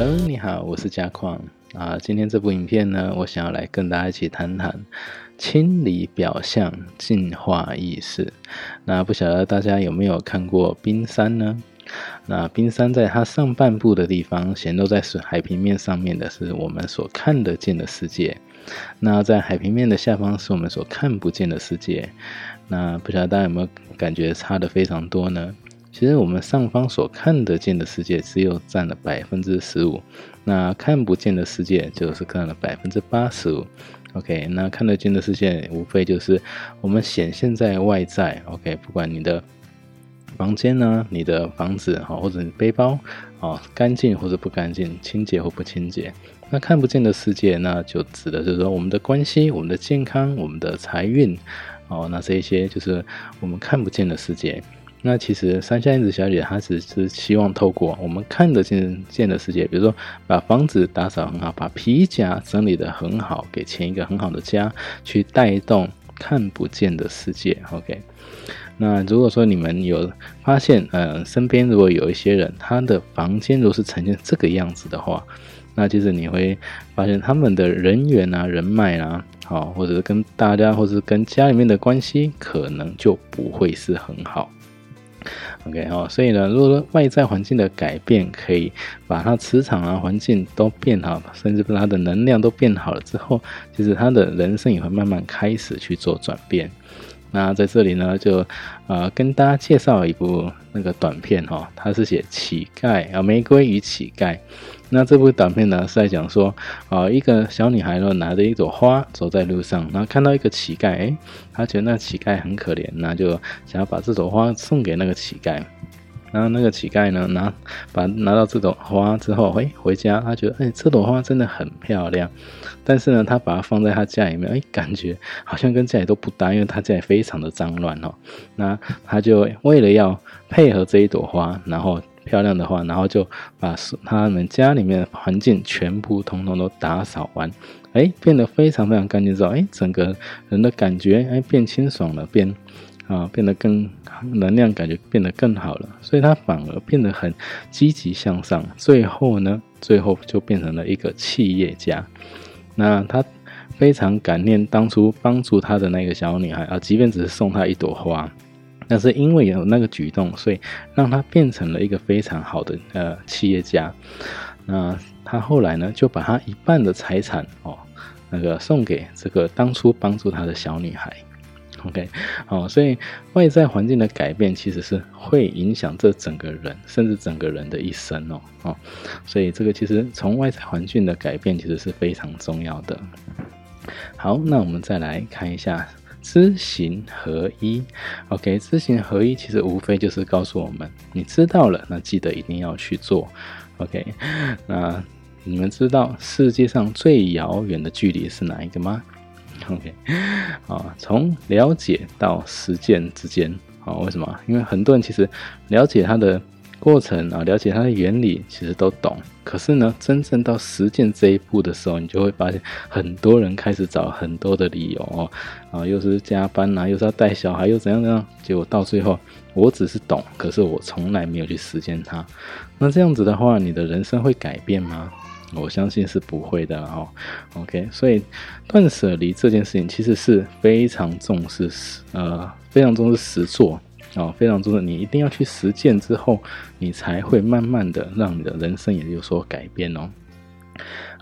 Hello，你好，我是嘉矿啊。今天这部影片呢，我想要来跟大家一起谈谈清理表象、净化意识。那不晓得大家有没有看过冰山呢？那冰山在它上半部的地方显露在水海平面上面的是我们所看得见的世界。那在海平面的下方是我们所看不见的世界。那不晓得大家有没有感觉差的非常多呢？其实我们上方所看得见的世界只有占了百分之十五，那看不见的世界就是占了百分之八十五。OK，那看得见的世界无非就是我们显现在外在。OK，不管你的房间呢、你的房子哈，或者你背包啊，干净或者不干净，清洁或不清洁。那看不见的世界，那就指的是说我们的关系、我们的健康、我们的财运哦，那这一些就是我们看不见的世界。那其实三下英子小姐她只是希望透过我们看得见见的世界，比如说把房子打扫很好，把皮夹整理的很好，给钱一个很好的家，去带动看不见的世界。OK，那如果说你们有发现，嗯，身边如果有一些人，他的房间如果是呈现这个样子的话，那其实你会发现他们的人缘啊、人脉啊，好，或者是跟大家，或者是跟家里面的关系，可能就不会是很好。OK 哦，所以呢，如果说外在环境的改变可以把它磁场啊、环境都变好，甚至把它的能量都变好了之后，其实他的人生也会慢慢开始去做转变。那在这里呢，就呃跟大家介绍一部那个短片哈，它是写乞丐啊，玫瑰与乞丐。那这部短片呢是在讲说，啊，一个小女孩呢拿着一朵花走在路上，然后看到一个乞丐，诶，她觉得那乞丐很可怜，那就想要把这朵花送给那个乞丐。然后那个乞丐呢拿把拿到这朵花之后，诶，回家他觉得，哎，这朵花真的很漂亮，但是呢，他把它放在他家里面，哎，感觉好像跟家里都不搭，因为他家里非常的脏乱哦。那他就为了要配合这一朵花，然后。漂亮的话，然后就把他们家里面的环境全部通通都打扫完，哎，变得非常非常干净之后，哎，整个人的感觉哎变清爽了，变啊变得更能量感觉变得更好了，所以他反而变得很积极向上，最后呢，最后就变成了一个企业家。那他非常感念当初帮助他的那个小女孩啊，即便只是送她一朵花。但是因为有那个举动，所以让他变成了一个非常好的呃企业家。那他后来呢，就把他一半的财产哦，那个送给这个当初帮助他的小女孩。OK，哦，所以外在环境的改变其实是会影响这整个人，甚至整个人的一生哦。哦，所以这个其实从外在环境的改变其实是非常重要的。好，那我们再来看一下。知行合一，OK，知行合一其实无非就是告诉我们，你知道了，那记得一定要去做，OK。那你们知道世界上最遥远的距离是哪一个吗？OK，啊，从了解到实践之间，啊，为什么？因为很多人其实了解他的。过程啊，了解它的原理，其实都懂。可是呢，真正到实践这一步的时候，你就会发现，很多人开始找很多的理由哦，啊，又是加班呐，又是要带小孩，又怎样怎样。结果到最后，我只是懂，可是我从来没有去实践它。那这样子的话，你的人生会改变吗？我相信是不会的哦。OK，所以断舍离这件事情其实是非常重视，呃，非常重视实做。哦，非常重要，你一定要去实践之后，你才会慢慢的让你的人生也有所改变哦。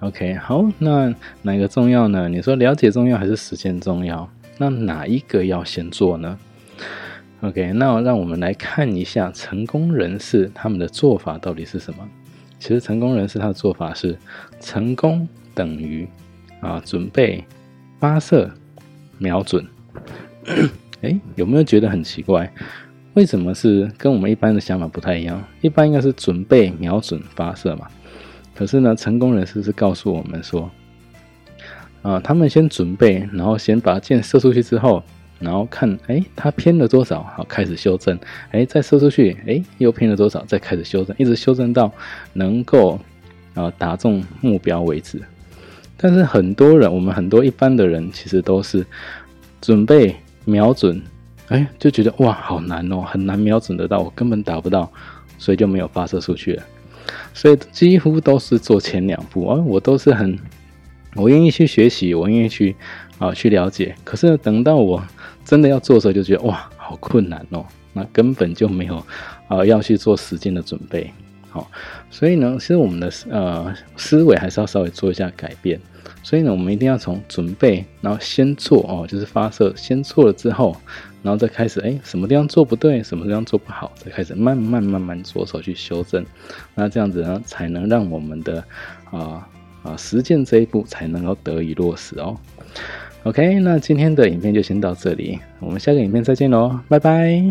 OK，好，那哪个重要呢？你说了解重要还是实践重要？那哪一个要先做呢？OK，那让我们来看一下成功人士他们的做法到底是什么。其实成功人士他的做法是：成功等于啊，准备、发射、瞄准。哎，有没有觉得很奇怪？为什么是跟我们一般的想法不太一样？一般应该是准备、瞄准、发射嘛。可是呢，成功人士是告诉我们说，啊，他们先准备，然后先把箭射出去之后，然后看，哎，它偏了多少，好，开始修正，哎，再射出去，哎，又偏了多少，再开始修正，一直修正到能够啊打中目标为止。但是很多人，我们很多一般的人，其实都是准备。瞄准，哎，就觉得哇，好难哦，很难瞄准得到，我根本打不到，所以就没有发射出去了。所以几乎都是做前两步啊，我都是很，我愿意去学习，我愿意去啊去了解。可是等到我真的要做的时候，就觉得哇，好困难哦，那根本就没有啊要去做时间的准备。好，所以呢，其实我们的呃思维还是要稍微做一下改变。所以呢，我们一定要从准备，然后先做哦，就是发射，先做了之后，然后再开始，哎，什么地方做不对，什么地方做不好，再开始慢慢慢慢着手去修正。那这样子呢，才能让我们的啊啊实践这一步才能够得以落实哦。OK，那今天的影片就先到这里，我们下个影片再见喽，拜拜。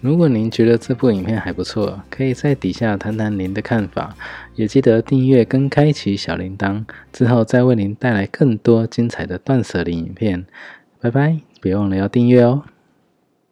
如果您觉得这部影片还不错，可以在底下谈谈您的看法，也记得订阅跟开启小铃铛，之后再为您带来更多精彩的断舍离影片。拜拜，别忘了要订阅哦。